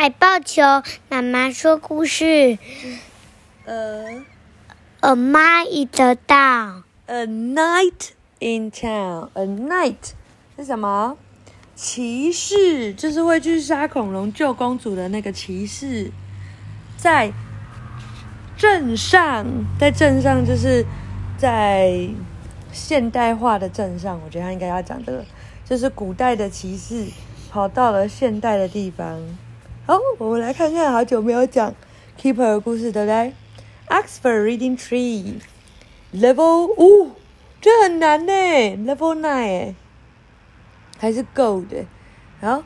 海豹球妈妈说故事。呃 A night in the town.，A night in town. A night 是什么？骑士，就是会去杀恐龙救公主的那个骑士，在镇上，在镇上就是在现代化的镇上，我觉得他应该要讲这个，就是古代的骑士跑到了现代的地方。好，我们来看看，好久没有讲 Keeper 的故事，对不对？Oxford Reading Tree Level 五，这很难呢，Level Nine 哎，还是 Gold 的。好，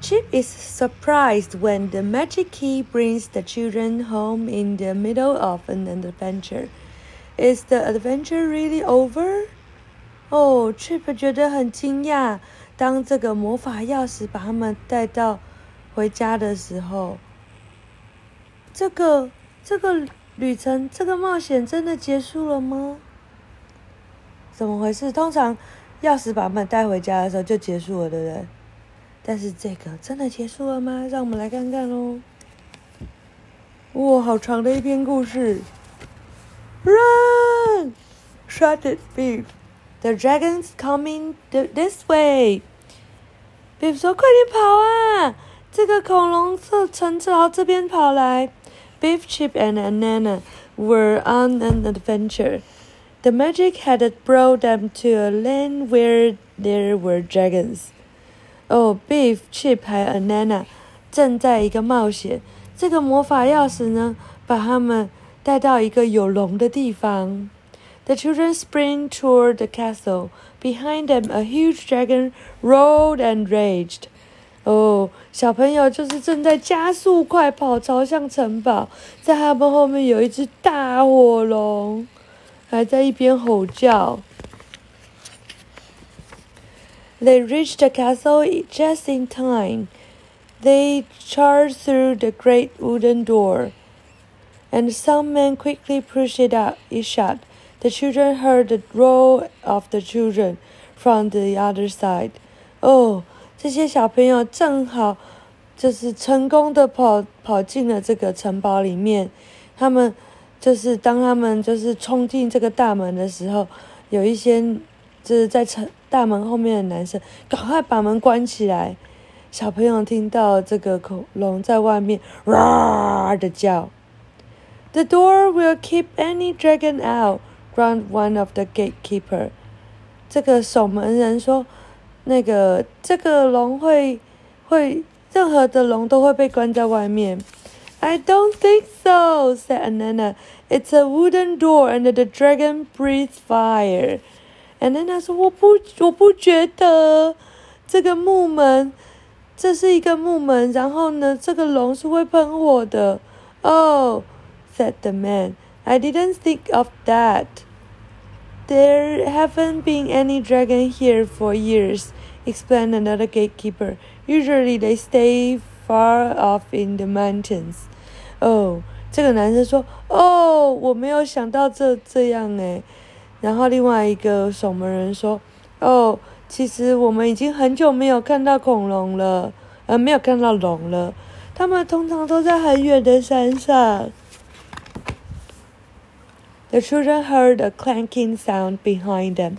Chip is surprised when the magic key brings the children home in the middle of an adventure. Is the adventure really over? 哦，Chip 觉得很惊讶，当这个魔法钥匙把他们带到 回家的时候，这个这个旅程，这个冒险真的结束了吗？怎么回事？通常钥匙把他们带回家的时候就结束了，对不对？但是这个真的结束了吗？让我们来看看喽。哇，好长的一篇故事。Run! shouted Beef. The dragon's coming this way. Beef 说：“快点跑啊！这个恐龙侧城朝这边跑来。” Beef, Chip, and Anana were on an adventure. The magic had brought them to a land where there were dragons. 哦、oh,，Beef、Chip 还有 Anana 正在一个冒险。这个魔法钥匙呢，把他们带到一个有龙的地方。The children sprang toward the castle. Behind them, a huge dragon roared and raged. 哦，小朋友就是正在加速快跑，朝向城堡。在他们后面有一只大火龙，还在一边吼叫。They reached the castle just in time. They charged through the great wooden door, and some men quickly pushed it out. It shut. The children heard the roar of the children from the other side. Oh. 这些小朋友正好就是成功的跑跑进了这个城堡里面。他们就是当他们就是冲进这个大门的时候，有一些就是在城大门后面的男生赶快把门关起来。小朋友听到这个恐龙在外面哇的叫。The door will keep any dragon out,” ground one of the gatekeeper. 这个守门人说。那个这个龙会会任何的龙都会被关在外面。I don't think so," said Anana. "It's a wooden door, and the dragon breathes fire." Anana 说：“我不，我不觉得这个木门，这是一个木门，然后呢，这个龙是会喷火的。” Oh, said the man. I didn't think of that. There haven't been any dragon here for years, explained another gatekeeper. Usually they stay far off in the mountains. Oh，这个男生说：“哦，我没有想到这这样诶。”然后另外一个守门人说：“哦，其实我们已经很久没有看到恐龙了，呃，没有看到龙了。他们通常都在很远的山上。” The children heard a clanking sound behind them.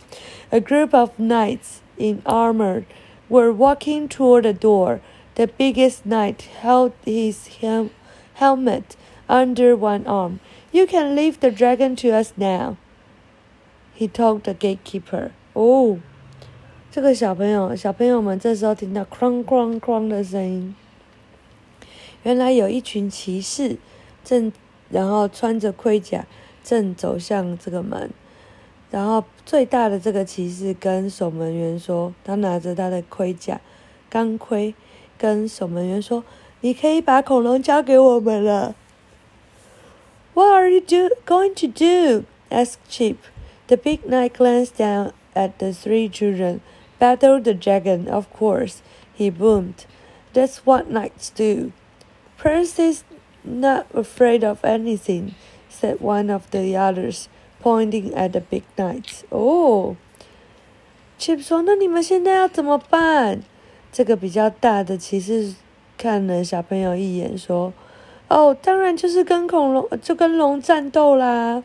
A group of knights in armor were walking toward the door. The biggest knight held his hel- helmet under one arm. You can leave the dragon to us now, he told the gatekeeper. Oh, 这个小朋友，小朋友们这时候听到哐哐哐的声音，原来有一群骑士正，然后穿着盔甲。 正走向这个门，然后最大的这个骑士跟守门员说：“他拿着他的盔甲，钢盔，跟守门员说：‘你可以把恐龙交给我们了。’ What are you do going to do? asked Chip. The big knight glanced down at the three children. Battle the dragon, of course, he boomed. That's what knights do. Percy's not afraid of anything said one of the others, pointing at the big knights. Oh, Chip 说：“那你们现在要怎么办？”这个比较大的骑士看了小朋友一眼，说：“哦，当然就是跟恐龙，就跟龙战斗啦。”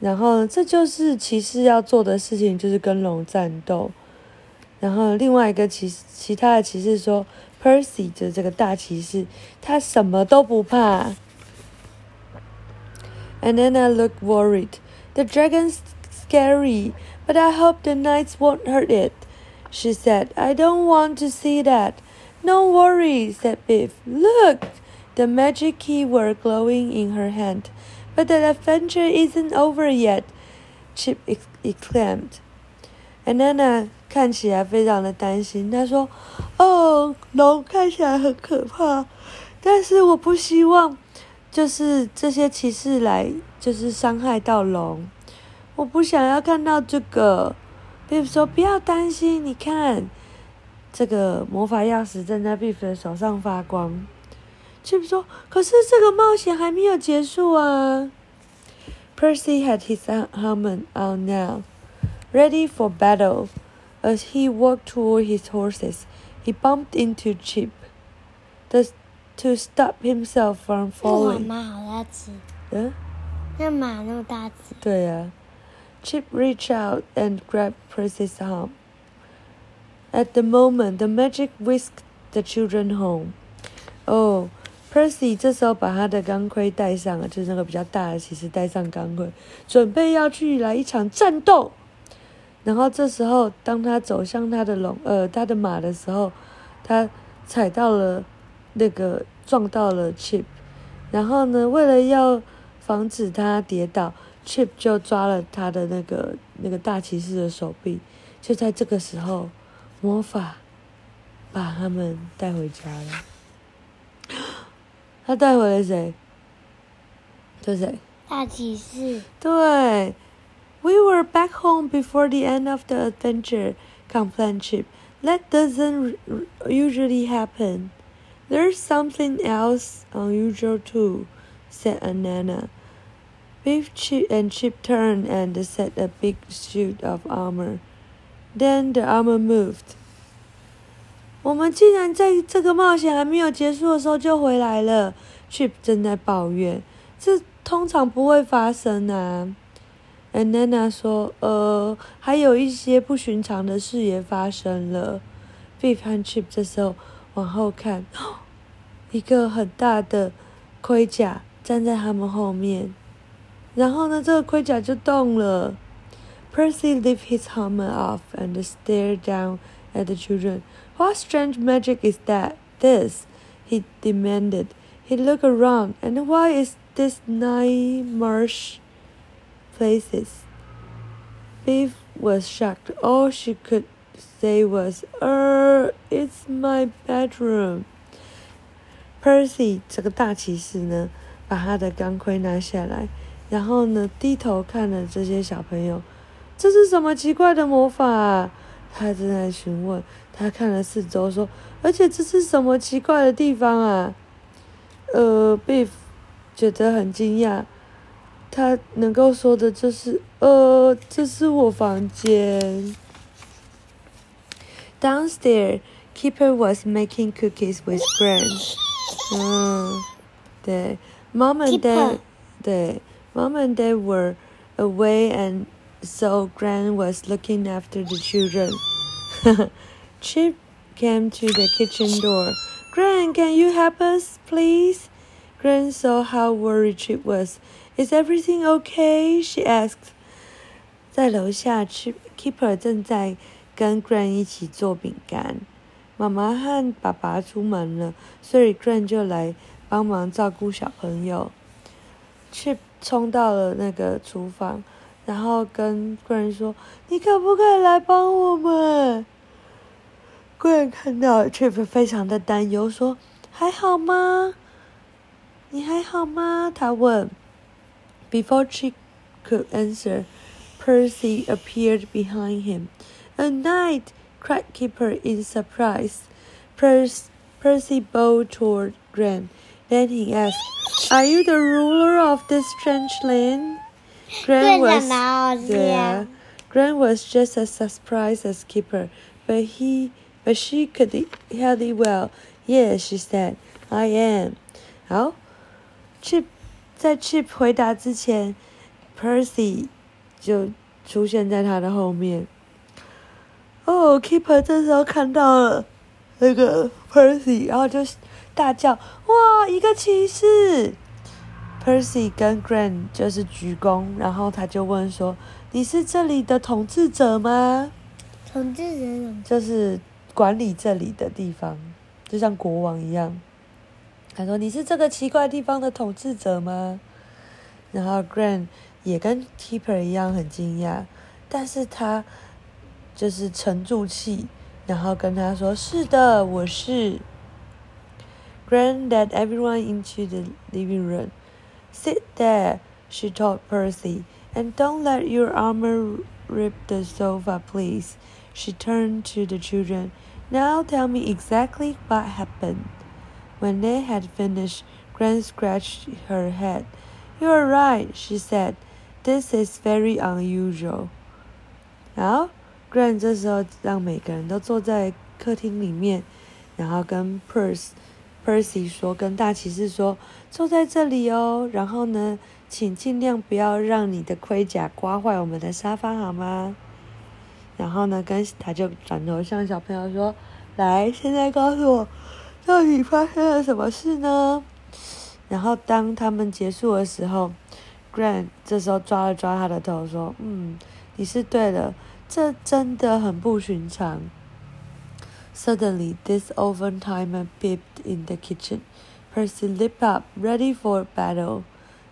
然后这就是骑士要做的事情，就是跟龙战斗。然后另外一个骑其他的骑士说：“Percy 就是这个大骑士，他什么都不怕。” And then I look worried. The dragon's scary, but I hope the knights won't hurt it. She said, I don't want to see that. No worry, said Biff. Look! The magic key were glowing in her hand. But the adventure isn't over yet, Chip exclaimed. And Anna 看起来非常的担心，她说：“哦，龙看起来很可怕，但是我不希望， 就是这些骑士来，就是伤害到龙。我不想要看到这个。” Biff 说：“不要担心，你看，这个魔法钥匙正在 Biff 的手上发光。” Chip 说：“可是这个冒险还没有结束啊。” Percy had his helmet on now, ready for battle. As he walked toward his horses, he bumped into Chip, the, to stop himself from falling. 马好大只，嗯，那马那么大只，对呀、Chip reached out and grabbed Percy's arm. At the moment, the magic whisked the children home. Oh, Percy 这时候把他的钢盔戴上了，就是那个比较大的骑士戴上钢盔，准备要去来一场战斗。然后这时候，当他走向他的龙呃他的马的时候，他踩到了那个撞到了 Chip，然后呢，为了要防止他跌倒，Chip 就抓了他的那个那个大骑士的手臂。就在这个时候，魔法把他们带回家了。他带回了谁？对谁？大骑士。对，We were back home before the end of the adventure, complained Chip. That doesn't usually happen. There's something else unusual too, said Anana. Biff Chip and Chip turned and set a big suit of armor. Then the armor moved. 我们竟然在这个冒险还没有结束的时候就回来了，Chip 正在抱怨，这通常不会发生啊。annana 说，呃，还有一些不寻常的事也发生了。Biff 和 Chip 这时候往后看，一个很大的盔甲站在他们后面，然后呢，这个盔甲就动了。Percy lifted his helmet off and stared down at the children. What strange magic is that? This, he demanded. He looked around, and why is this nine marsh places? Beef was shocked. All she could say was, "Er, it's my bedroom." Percy 这个大骑士呢，把他的钢盔拿下来，然后呢，低头看了这些小朋友，这是什么奇怪的魔法、啊？他正在询问。他看了四周，说：“而且这是什么奇怪的地方啊？”呃，Beef 觉得很惊讶，他能够说的就是：“呃，这是我房间。” Downstairs, Keeper was making cookies with Gran. 嗯，对，Mom and Dad， Keeper 对，Mom and Dad were away, and so Gran was looking after the children. Chip came to the kitchen door. Gran, can you help us, please? Gran saw how worried Chip was. Is everything okay? She asked. 在楼下，Chip Keeper 正在 跟 Gran 一起做饼干。妈妈和爸爸出门了，所以 Gran 就来帮忙照顾小朋友。Chip 冲到了那个厨房，然后跟 Gran 说：“你可不可以来帮我们？” Gran 看到 Chip 非常的担忧，说：“还好吗？你还好吗？”他问。Before Chip could answer, Percy appeared behind him. A knight! cried Keeper in surprise. Percy, Percy bowed toward Gran. Then he asked, Are you the ruler of this strange land? Gran 队 was 长拿我这 yeah. 样， Gran was just as surprised as Keeper, but he but she could hardly well Yes, she said. I am. 好，Chip 在 Chip 回答之前，Percy 就出现在他的后面。 哦，Keeper 这时候看到了那个 Percy，然后就大叫：“哇，一个骑士！” Percy 跟 Grant 就是鞠躬，然后他就问说：“你是这里的统治者吗？”统治者就是管理这里的地方，就像国王一样。他说：“你是这个奇怪地方的统治者吗？”然后 Grant 也跟 Keeper 一样很惊讶，但是他就是沉住气，然后跟他说：“是的，我是。” Grant led everyone into the living room. Sit there, she told Percy, and don't let your armor rip the sofa, please. She turned to the children. Now tell me exactly what happened. When they had finished, Grant scratched her head. You are right, she said. This is very unusual. 好 ，Grant 这时候让每个人都坐在客厅里面，然后跟 Percy Percy 说，跟大骑士说，坐在这里哦。然后呢，请尽量不要让你的盔甲刮坏我们的沙发，好吗？然后呢，跟他就转头向小朋友说：“来，现在告诉我，到底发生了什么事呢？”然后当他们结束的时候，Grant 这时候抓了抓他的头，说：“嗯，你是对的，这真的很不寻常。” Suddenly, this oven timer beeped in the kitchen. Percy leaped up, ready for battle.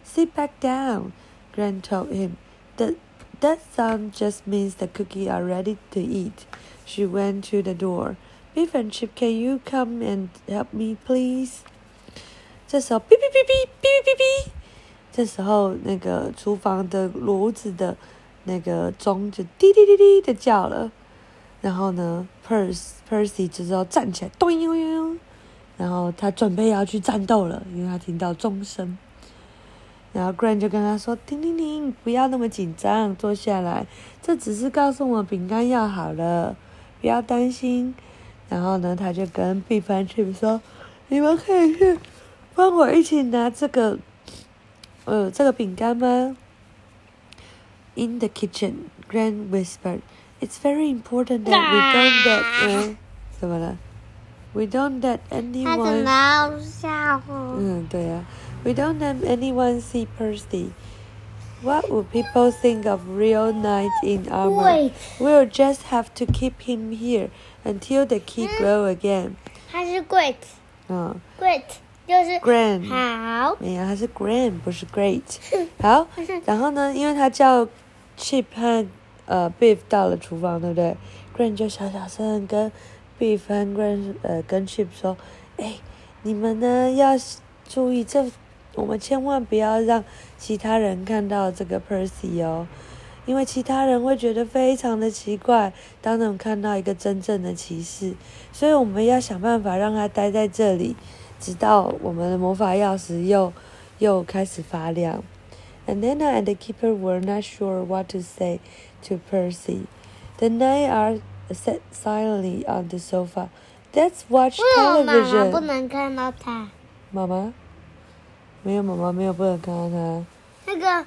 Sit back down, Grant told him. That, that sound just means the cookies are ready to eat. She went to the door. Beef and Chip, can you come and help me, please? 这时候，哔哔哔哔哔哔哔哔，这时候那个厨房的炉子的 那个钟就滴滴滴滴的叫了。然后呢，Percy Percy 这时候站起来，咚咚咚，然后他准备要去战斗了，因为他听到钟声。然后 Grant 就跟他说：“停停停，不要那么紧张，坐下来。这只是告诉我饼干要好了，不要担心。”然后呢，他就跟 B 班 Chip 说：“你们可以去帮我一起拿这个，呃，这个饼干吗 ？”In the kitchen, Grant whispered. It's very important that we don't let 嗯，怎么了？We don't let 他怎 anyone 么吓唬？嗯，对呀、We don't let anyone see Percy. What would people think of real knight in armor? Wait， We'll just have to keep him here until the key grow again. 他是 great 嗯 great，就是 Grand 好。没有，他是 grand，不是 great。好，然后呢，因为他叫 Chip 和呃 Beef 到了厨房，对不对？Grand 就小小声跟 Beef 和 Grand 呃跟 Chip 说：“哎，你们呢要注意，这我们千万不要让其他人看到这个 Percy 哦，因为其他人会觉得非常的奇怪，当他们看到一个真正的骑士，所以我们要想办法让他待在这里。”直到我们的魔法钥匙又又开始发亮。And Nana and the keeper were not sure what to say to Percy. The knight are sat silently on the sofa. Let's watch 为什么妈妈不 television. 能看到他？妈妈，没有妈妈，没有不能看到他。那个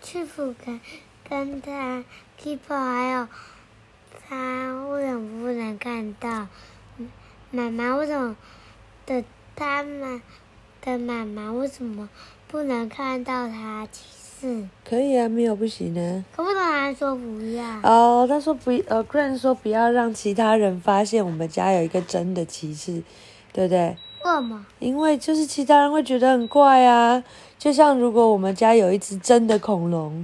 去福跟跟他 keeper 还有他为什么不能看到？嗯妈妈为什么的他们的妈妈为什么 不能看到他骑士？可以啊，没有不行呢。可不能还说不要？哦，他说不，呃，Grant 说不要让其他人发现我们家有一个真的骑士，对不对？为什么？因为就是其他人会觉得很怪啊，就像如果我们家有一只真的恐龙，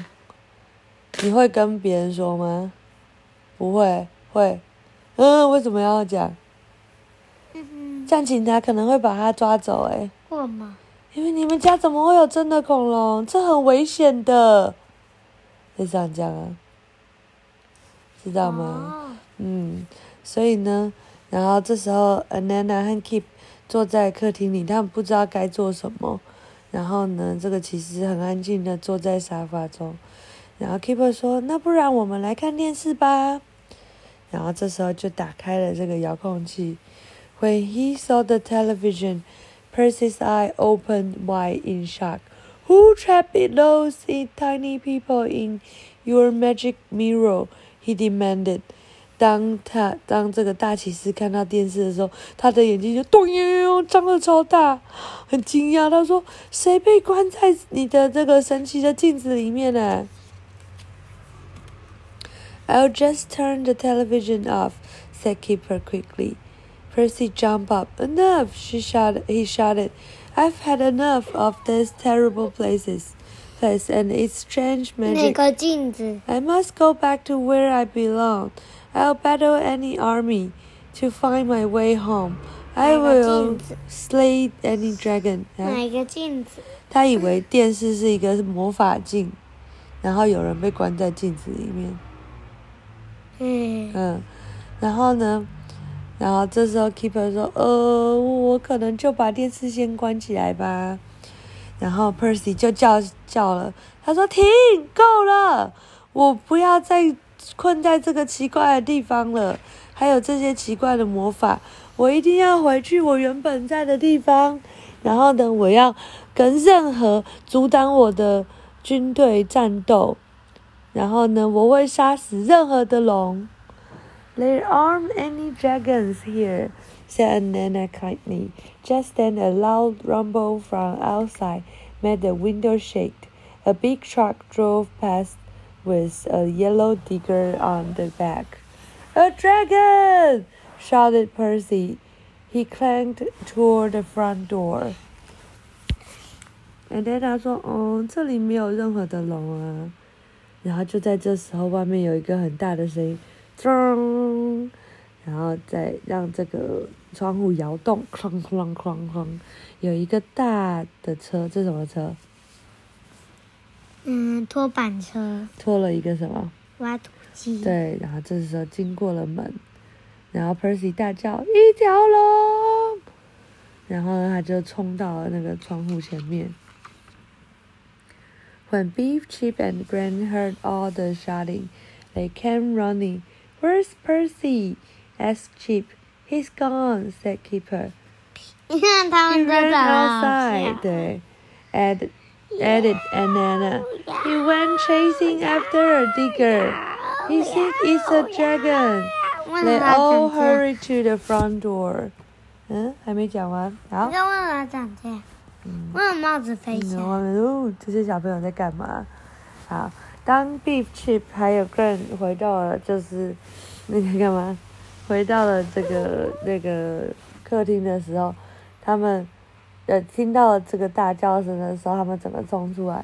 你会跟别人说吗？不会，会，嗯，为什么要讲？嗯，这样警察可能会把他抓走、欸，为什么？因为你们家怎么会有真的恐龙？这很危险的，就这样讲啊，知道吗？哦，嗯，所以呢，然后这时候 Anana 和 Keep 坐在客厅里，他们不知道该做什么。然后呢，这个其实很安静的坐在沙发中。然后 Keeper 说：“那不然我们来看电视吧。”然后这时候就打开了这个遥控器，When he saw the television, Percy's eye opened wide in shock. Who trapped those tiny people in your magic mirror? He demanded. 当他当这个大骑士看到电视的时候，他的眼睛就咚呦呦张得超大，很惊讶。他说：“谁被关在你的这个神奇的镜子里面呢？” I'll just turn the television off," said Keeper quickly. Percy jumped up. "Enough!" she shouted. He shouted. "I've had enough of this terrible places." place and its strange magic. I must go back to where I belong. I'll battle any army to find my way home. I will slay any dragon. 哪个镜子？他以为电视是一个魔法镜，然后有人被关在镜子里面。嗯嗯，然后呢？ 然后这时候 Keeper 说：“呃，我可能就把电视先关起来吧。”然后 Percy 就叫叫了，他说：“停，够了，我不要再。”困在这个奇怪的地方了，还有这些奇怪的魔法，我一定要回去我原本在的地方。然后呢，我要跟任何阻挡我的军队战斗。然后呢，我会杀死任何的龙。There aren't any dragons here," said Nana kindly. Just then, a loud rumble from outside made the window shake. A big truck drove past with a yellow digger on the back. A dragon! shouted Percy. He clanked toward the front door. And then 他说：“哦，这里没有任何的龙啊。”然后就在这时候，外面有一个很大的声音， 咚！然后再让这个窗户摇动，哐哐哐哐，有一个大的车，这什么车？嗯，拖板车拖了一个什么？挖土机。对，然后这时候经过了门，然后 Percy 大叫：“一条龙！”然后他就冲到了那个窗户前面。When Beef, Chip, and Gran heard all the shouting, they came running. "Where's Percy?" asked Chip. "He's gone," said Keeper. 你看他 He 们真 ran 的好 outside. 笑。对，and added Anana. He went chasing after a digger. He said it's a dragon. 为 They 什么要 all 长这样？ hurried to the front door. 嗯，还没讲完。好你，知道为什么要长这样？嗯，为什么帽子飞起然来？后哦，这些小朋友在干嘛？好， 当 Beef Chip 还有 Gran 回到了就是那个干嘛？回到了这个那个客厅的时候，他们呃听到了这个大叫声的时候，他们整个冲出来，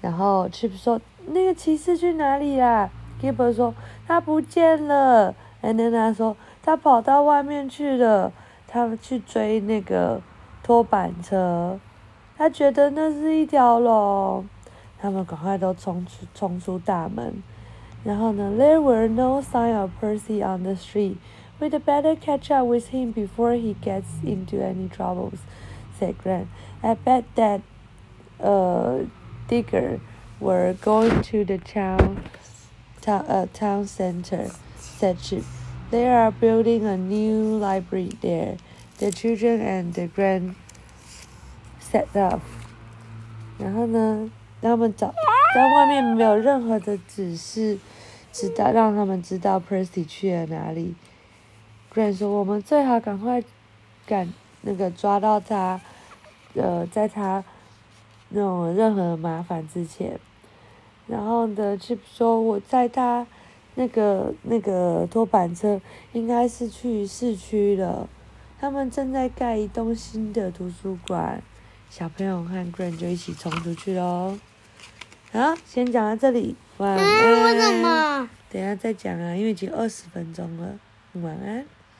然后 Chip 说：“那个骑士去哪里啦 g i b b e r 说：“他不见了。”And then 他说：“他跑到外面去了，他们去追那个拖板车。”他觉得那是一条龙，他们赶快都冲出冲出大门。然后呢，There were no sign of Percy on the street. We'd better catch up with him before he gets into any troubles," said Grant. "I bet that, uh, Digger were going to the town, town, uh, town center," said Chip. "They are building a new library there." The children and the grand set off. 然后呢， 他们找在外面没有任何的指示，知道让他们知道 Percy 去了哪里。Grant 说：“我们最好赶快赶那个抓到他，呃，在他那种任何麻烦之前。”然后呢，Chip 说：“我在他那个那个拖板车应该是去市区了，他们正在盖一栋新的图书馆。”小朋友和 Grant 就一起冲出去喽。好，先讲到这里，晚安。嗯，为什么？等一下再讲啊，因为已经二十分钟了。晚安。